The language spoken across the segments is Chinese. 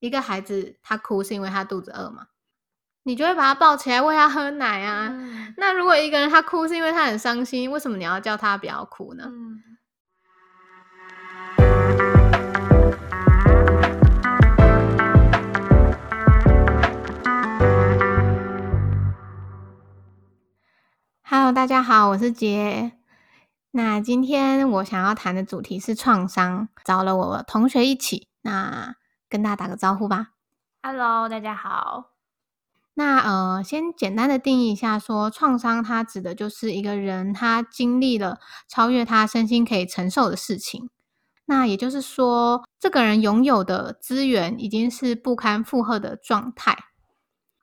一个孩子他哭是因为他肚子饿嘛，你就会把他抱起来喂他喝奶啊。那如果一个人他哭是因为他很伤心，为什么你要叫他不要哭呢？Hello，大家好，我是杰。那今天我想要谈的主题是创伤，找了我同学一起，那跟大家打个招呼吧。Hello，大家好。那呃，先简单的定义一下，说创伤它指的就是一个人他经历了超越他身心可以承受的事情。那也就是说，这个人拥有的资源已经是不堪负荷的状态。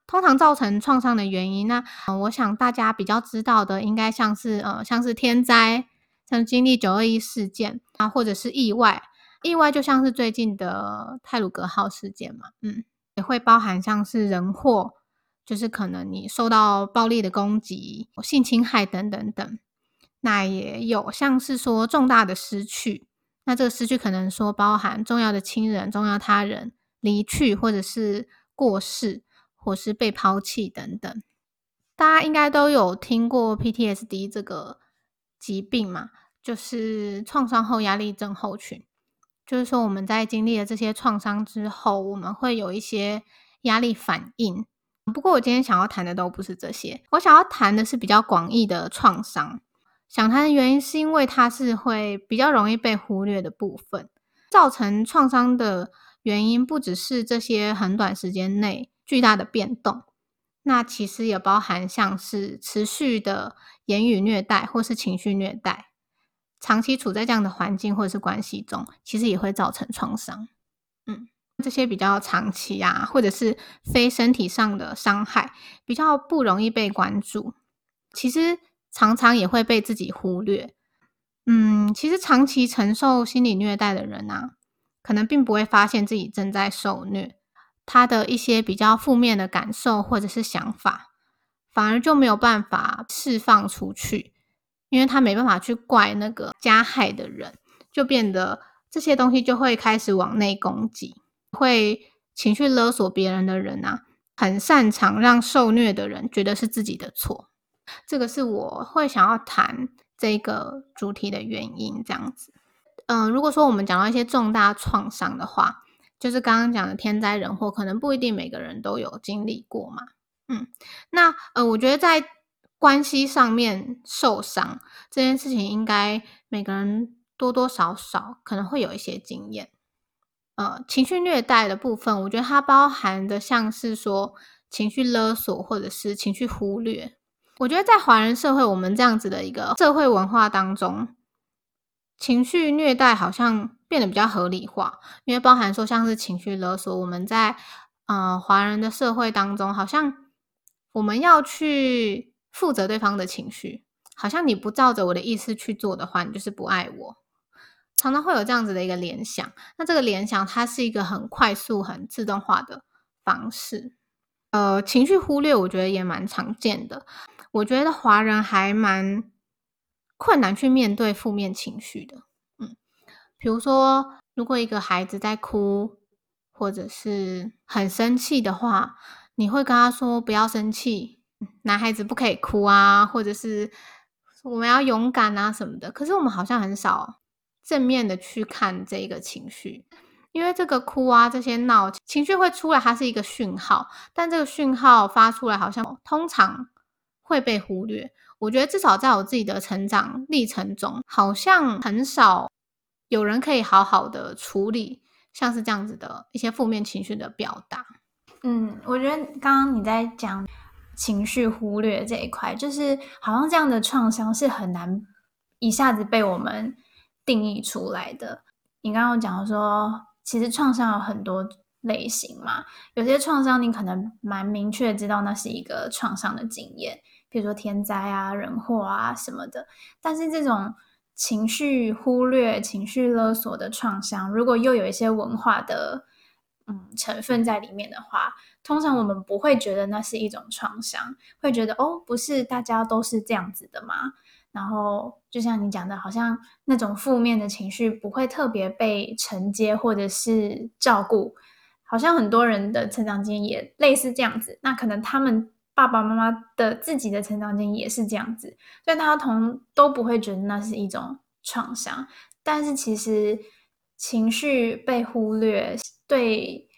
通常造成创伤的原因，那我想大家比较知道的，应该像是呃，像是天灾，像经历九二一事件啊，或者是意外。意外就像是最近的泰鲁格号事件嘛，嗯，也会包含像是人祸，就是可能你受到暴力的攻击、性侵害等等等。那也有像是说重大的失去，那这个失去可能说包含重要的亲人、重要他人离去，或者是过世。或是被抛弃等等，大家应该都有听过 PTSD 这个疾病嘛？就是创伤后压力症候群。就是说我们在经历了这些创伤之后，我们会有一些压力反应。不过我今天想要谈的都不是这些，我想要谈的是比较广义的创伤。想谈的原因是因为它是会比较容易被忽略的部分。造成创伤的原因不只是这些很短时间内。巨大的变动，那其实也包含像是持续的言语虐待或是情绪虐待，长期处在这样的环境或者是关系中，其实也会造成创伤。嗯，这些比较长期啊，或者是非身体上的伤害，比较不容易被关注，其实常常也会被自己忽略。嗯，其实长期承受心理虐待的人啊，可能并不会发现自己正在受虐。他的一些比较负面的感受或者是想法，反而就没有办法释放出去，因为他没办法去怪那个加害的人，就变得这些东西就会开始往内攻击，会情绪勒索别人的人啊，很擅长让受虐的人觉得是自己的错。这个是我会想要谈这个主题的原因。这样子，嗯，如果说我们讲到一些重大创伤的话。就是刚刚讲的天灾人祸，可能不一定每个人都有经历过嘛。嗯，那呃，我觉得在关系上面受伤这件事情，应该每个人多多少少可能会有一些经验。呃，情绪虐待的部分，我觉得它包含的像是说情绪勒索或者是情绪忽略。我觉得在华人社会，我们这样子的一个社会文化当中。情绪虐待好像变得比较合理化，因为包含说像是情绪勒索，我们在呃华人的社会当中，好像我们要去负责对方的情绪，好像你不照着我的意思去做的话，你就是不爱我，常常会有这样子的一个联想。那这个联想它是一个很快速、很自动化的方式。呃，情绪忽略我觉得也蛮常见的，我觉得华人还蛮。困难去面对负面情绪的，嗯，比如说，如果一个孩子在哭，或者是很生气的话，你会跟他说不要生气，男孩子不可以哭啊，或者是我们要勇敢啊什么的。可是我们好像很少正面的去看这个情绪，因为这个哭啊，这些闹情绪会出来，它是一个讯号，但这个讯号发出来，好像通常会被忽略。我觉得至少在我自己的成长历程中，好像很少有人可以好好的处理像是这样子的一些负面情绪的表达。嗯，我觉得刚刚你在讲情绪忽略这一块，就是好像这样的创伤是很难一下子被我们定义出来的。你刚刚讲说，其实创伤有很多类型嘛，有些创伤你可能蛮明确知道那是一个创伤的经验。比如说天灾啊、人祸啊什么的，但是这种情绪忽略、情绪勒索的创伤，如果又有一些文化的嗯成分在里面的话，通常我们不会觉得那是一种创伤，会觉得哦，不是大家都是这样子的嘛。然后就像你讲的，好像那种负面的情绪不会特别被承接或者是照顾，好像很多人的成长经验也类似这样子。那可能他们爸爸妈妈的自己的成长经验也是这样子，所以大家同都不会觉得那是一种创伤。但是其实情绪被忽略，对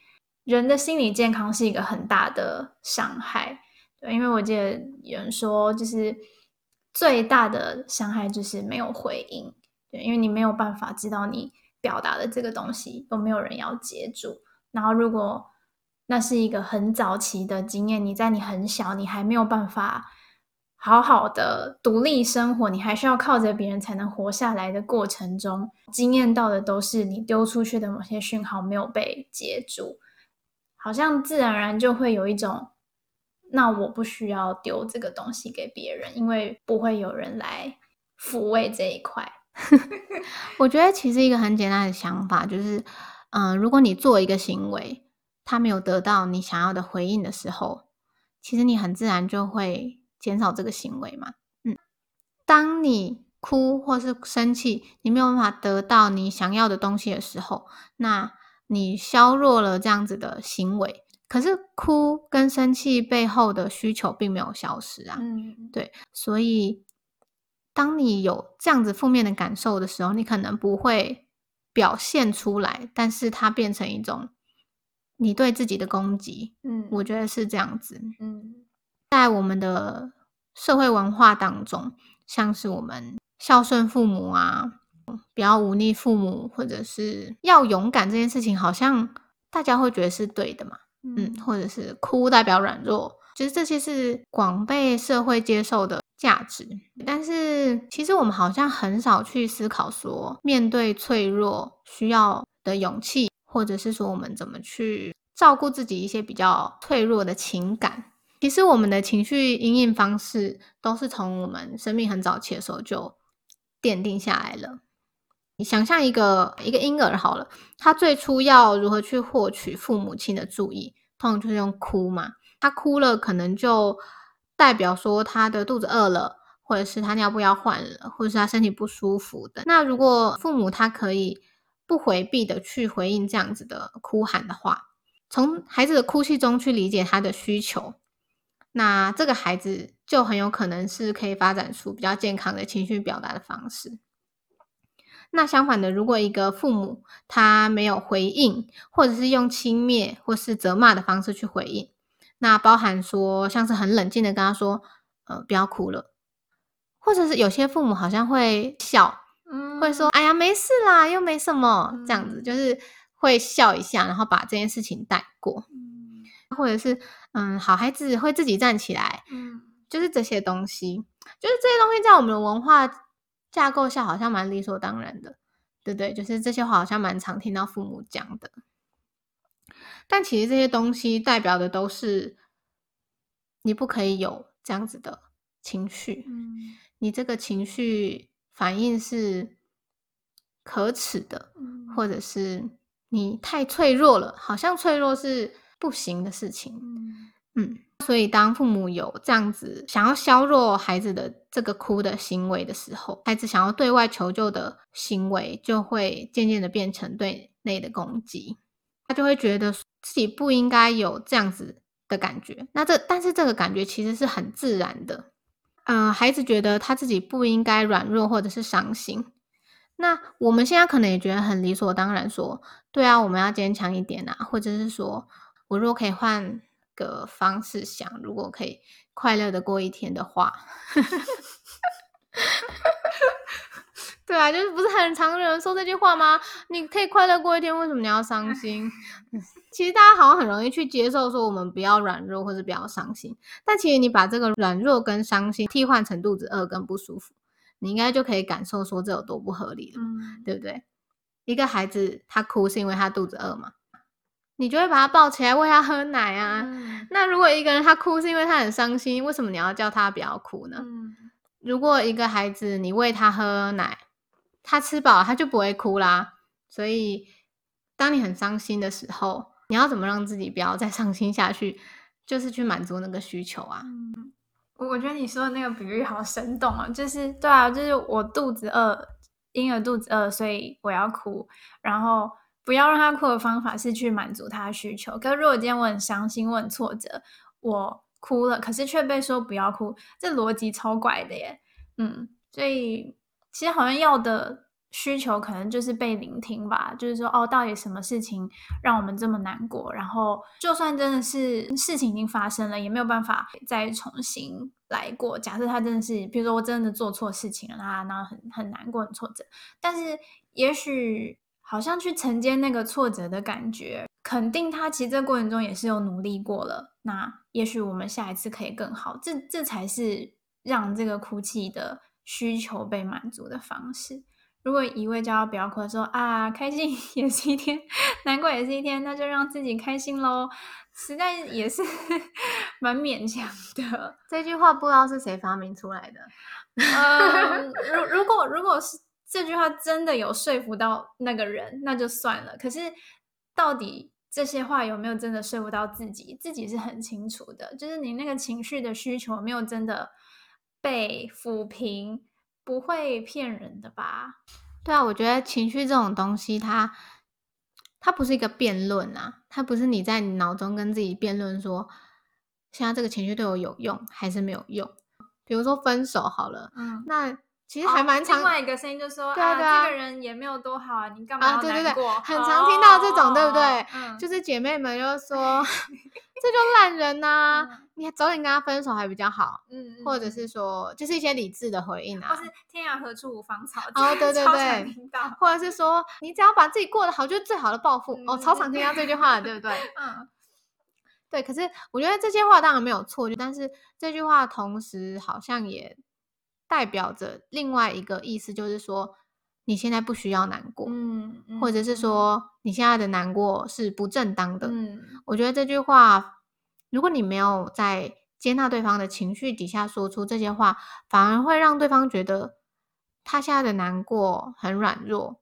人的心理健康是一个很大的伤害。对，因为我记得有人说，就是最大的伤害就是没有回应。对，因为你没有办法知道你表达的这个东西有没有人要接住。然后，如果那是一个很早期的经验，你在你很小，你还没有办法好好的独立生活，你还需要靠着别人才能活下来的过程中，经验到的都是你丢出去的某些讯号没有被接住，好像自然而然就会有一种，那我不需要丢这个东西给别人，因为不会有人来抚慰这一块。我觉得其实一个很简单的想法就是，嗯，如果你做一个行为，他没有得到你想要的回应的时候，其实你很自然就会减少这个行为嘛。嗯，当你哭或是生气，你没有办法得到你想要的东西的时候，那你削弱了这样子的行为。可是哭跟生气背后的需求并没有消失啊。嗯，对，所以。当你有这样子负面的感受的时候，你可能不会表现出来，但是它变成一种你对自己的攻击。嗯，我觉得是这样子。嗯，在我们的社会文化当中，像是我们孝顺父母啊，不要忤逆父母，或者是要勇敢这件事情，好像大家会觉得是对的嘛。嗯，或者是哭代表软弱，就是这些是广被社会接受的。价值，但是其实我们好像很少去思考说，面对脆弱需要的勇气，或者是说我们怎么去照顾自己一些比较脆弱的情感。其实我们的情绪阴影方式都是从我们生命很早期的时候就奠定下来了。你想象一个一个婴儿好了，他最初要如何去获取父母亲的注意，通常就是用哭嘛。他哭了，可能就。代表说他的肚子饿了，或者是他尿布要换了，或者是他身体不舒服的。那如果父母他可以不回避的去回应这样子的哭喊的话，从孩子的哭泣中去理解他的需求，那这个孩子就很有可能是可以发展出比较健康的情绪表达的方式。那相反的，如果一个父母他没有回应，或者是用轻蔑或是责骂的方式去回应。那包含说，像是很冷静的跟他说，呃，不要哭了，或者是有些父母好像会笑，嗯，会说，哎呀，没事啦，又没什么，这样子就是会笑一下，然后把这件事情带过，嗯，或者是，嗯，好孩子会自己站起来，嗯，就是这些东西，就是这些东西在我们的文化架构下好像蛮理所当然的，对不对？就是这些话好像蛮常听到父母讲的。但其实这些东西代表的都是你不可以有这样子的情绪，嗯，你这个情绪反应是可耻的，或者是你太脆弱了，好像脆弱是不行的事情，嗯，所以当父母有这样子想要削弱孩子的这个哭的行为的时候，孩子想要对外求救的行为就会渐渐的变成对内的攻击，他就会觉得。自己不应该有这样子的感觉，那这但是这个感觉其实是很自然的。嗯，孩子觉得他自己不应该软弱或者是伤心，那我们现在可能也觉得很理所当然，说对啊，我们要坚强一点啊，或者是说我如果可以换个方式想，如果可以快乐的过一天的话。对啊，就是不是很常有人说这句话吗？你可以快乐过一天，为什么你要伤心？其实大家好像很容易去接受说我们不要软弱或者不要伤心，但其实你把这个软弱跟伤心替换成肚子饿跟不舒服，你应该就可以感受说这有多不合理了，对不对？一个孩子他哭是因为他肚子饿嘛，你就会把他抱起来喂他喝奶啊。那如果一个人他哭是因为他很伤心，为什么你要叫他不要哭呢？如果一个孩子你喂他喝奶，他吃饱，他就不会哭啦。所以，当你很伤心的时候，你要怎么让自己不要再伤心下去？就是去满足那个需求啊。嗯，我我觉得你说的那个比喻好生动啊。就是对啊，就是我肚子饿，婴儿肚子饿，所以我要哭。然后不要让他哭的方法是去满足他的需求。可如果今天我很伤心，我很挫折，我哭了，可是却被说不要哭，这逻辑超怪的耶。嗯，所以其实好像要的。需求可能就是被聆听吧，就是说，哦，到底什么事情让我们这么难过？然后，就算真的是事情已经发生了，也没有办法再重新来过。假设他真的是，比如说我真的做错事情了，他那很很难过、很挫折。但是，也许好像去承接那个挫折的感觉，肯定他其实这过程中也是有努力过了。那也许我们下一次可以更好。这这才是让这个哭泣的需求被满足的方式。如果一味叫他不要哭，说啊，开心也是一天，难过也是一天，那就让自己开心喽。实在也是 蛮勉强的。这句话不知道是谁发明出来的。嗯，如如果如果是这句话真的有说服到那个人，那就算了。可是到底这些话有没有真的说服到自己？自己是很清楚的，就是你那个情绪的需求没有真的被抚平。不会骗人的吧？对啊，我觉得情绪这种东西，它它不是一个辩论啊，它不是你在你脑中跟自己辩论说，现在这个情绪对我有用还是没有用？比如说分手好了，嗯，那其实还蛮常。另外一个声音就说，啊，这个人也没有多好啊，你干嘛对对过？很常听到这种，对不对？就是姐妹们就说。这就烂人呐！你早点跟他分手还比较好，嗯，或者是说，就是一些理智的回应啊，或是天涯何处无芳草，哦，对对对，或者是说，你只要把自己过得好，就是最好的报复。哦，超常听到这句话，对不对？嗯，对。可是我觉得这些话当然没有错，但是这句话同时好像也代表着另外一个意思，就是说你现在不需要难过，嗯，或者是说你现在的难过是不正当的。嗯，我觉得这句话。如果你没有在接纳对方的情绪底下说出这些话，反而会让对方觉得他现在的难过很软弱，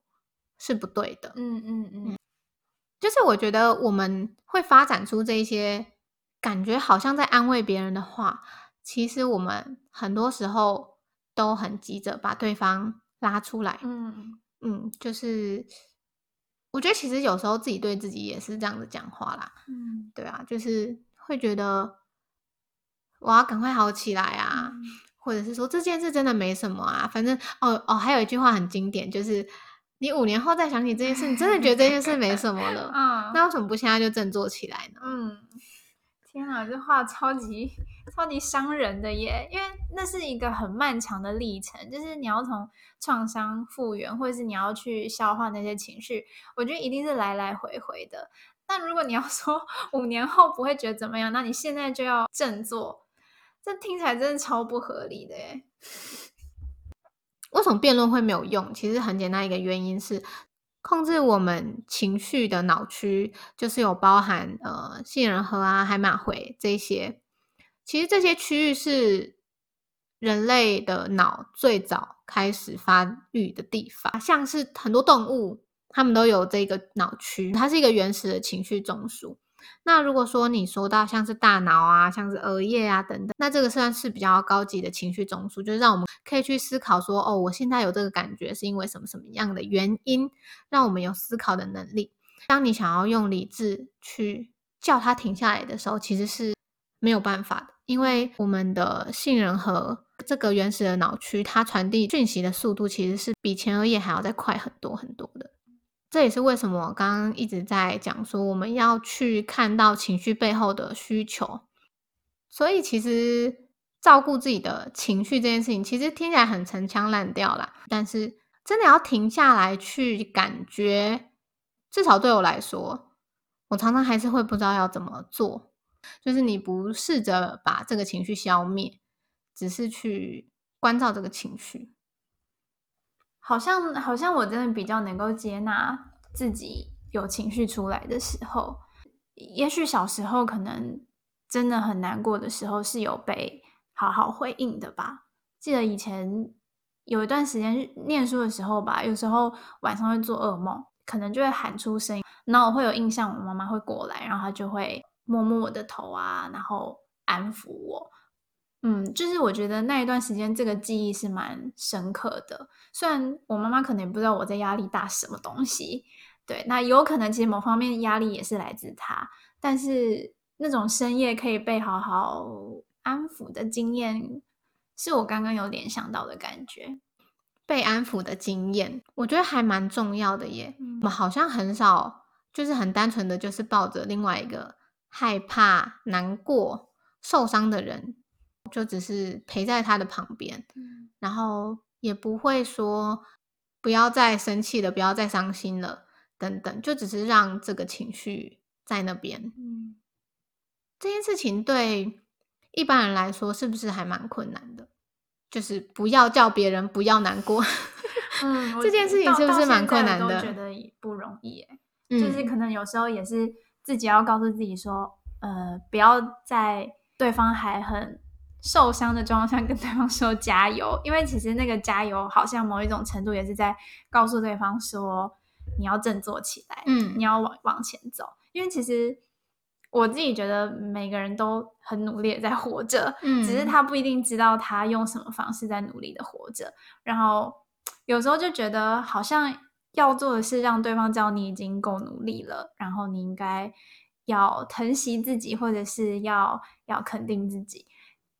是不对的。嗯嗯嗯，就是我觉得我们会发展出这些感觉好像在安慰别人的话，其实我们很多时候都很急着把对方拉出来。嗯嗯，就是我觉得其实有时候自己对自己也是这样子讲话啦。嗯，对啊，就是。会觉得我要赶快好起来啊，或者是说这件事真的没什么啊，反正哦哦，还有一句话很经典，就是你五年后再想起这件事，你真的觉得这件事没什么了，嗯，那为什么不现在就振作起来呢？嗯，天啊，这话超级超级伤人的耶，因为那是一个很漫长的历程，就是你要从创伤复原，或者是你要去消化那些情绪，我觉得一定是来来回回的。那如果你要说 五年后不会觉得怎么样，那你现在就要振作，这听起来真的超不合理的耶。为什么辩论会没有用？其实很简单，一个原因是控制我们情绪的脑区，就是有包含呃杏仁核啊、海马回这些。其实这些区域是人类的脑最早开始发育的地方，像是很多动物。它们都有这个脑区，它是一个原始的情绪中枢。那如果说你说到像是大脑啊，像是额叶啊等等，那这个算是比较高级的情绪中枢，就是让我们可以去思考说，哦，我现在有这个感觉是因为什么什么样的原因，让我们有思考的能力。当你想要用理智去叫它停下来的时候，其实是没有办法的，因为我们的杏仁核这个原始的脑区，它传递讯息的速度其实是比前额叶还要再快很多很多的。这也是为什么我刚刚一直在讲说，我们要去看到情绪背后的需求。所以，其实照顾自己的情绪这件事情，其实听起来很陈腔滥调啦。但是，真的要停下来去感觉，至少对我来说，我常常还是会不知道要怎么做。就是你不试着把这个情绪消灭，只是去关照这个情绪。好像好像我真的比较能够接纳自己有情绪出来的时候，也许小时候可能真的很难过的时候是有被好好回应的吧。记得以前有一段时间念书的时候吧，有时候晚上会做噩梦，可能就会喊出声音，然后我会有印象，我妈妈会过来，然后她就会摸摸我的头啊，然后安抚我。嗯，就是我觉得那一段时间，这个记忆是蛮深刻的。虽然我妈妈可能也不知道我在压力大什么东西，对，那有可能其实某方面压力也是来自他，但是那种深夜可以被好好安抚的经验，是我刚刚有联想到的感觉。被安抚的经验，我觉得还蛮重要的耶。嗯我们好像很少，就是很单纯的就是抱着另外一个害怕、难过、受伤的人，就只是陪在他的旁边，嗯然后也不会说不要再生气了，不要再伤心了，等等，就只是让这个情绪在那边。嗯，这件事情对一般人来说是不是还蛮困难的？就是不要叫别人不要难过。嗯，这件事情是不是蛮困难的我觉得也不容易就是可能有时候也是自己要告诉自己说，呃，不要在对方还很受伤的状况下跟对方说加油，因为其实那个加油好像某一种程度也是在告诉对方说你要振作起来，嗯。你要往往前走。因为其实我自己觉得每个人都很努力的在活着，嗯。只是他不一定知道他用什么方式在努力的活着，然后有时候就觉得好像要做的是让对方知道你已经够努力了，然后你应该要疼惜自己，或者是要要肯定自己，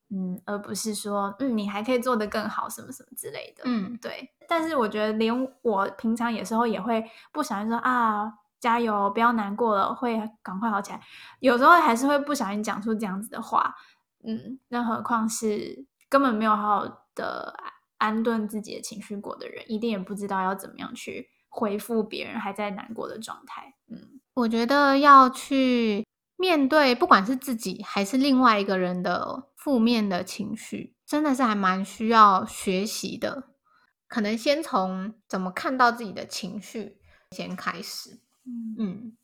嗯，而不是说嗯你还可以做得更好什么什么之类的，嗯对。但是我觉得连我平常有时候也会不小心说啊。加油，不要难过了，会赶快好起来。有时候还是会不小心讲出这样子的话，嗯，更何况是根本没有好好的安顿自己的情绪过的人，一定也不知道要怎么样去回复别人还在难过的状态。嗯我觉得要去面对，不管是自己还是另外一个人的负面的情绪，真的是还蛮需要学习的。可能先从怎么看到自己的情绪先开始。嗯嗯，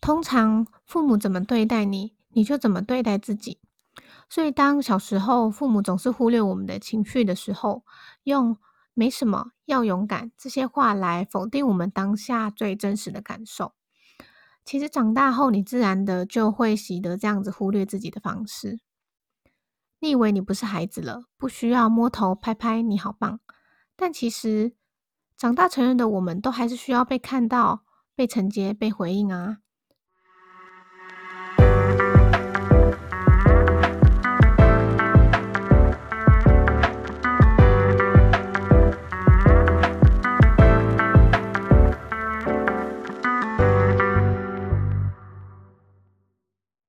通常父母怎么对待你，你就怎么对待自己。所以，当小时候父母总是忽略我们的情绪的时候，用“没什么，要勇敢”这些话来否定我们当下最真实的感受。其实长大后，你自然的就会习得这样子忽略自己的方式。你以为你不是孩子了，不需要摸头拍拍你好棒，但其实长大成人的我们都还是需要被看到、被承接、被回应啊。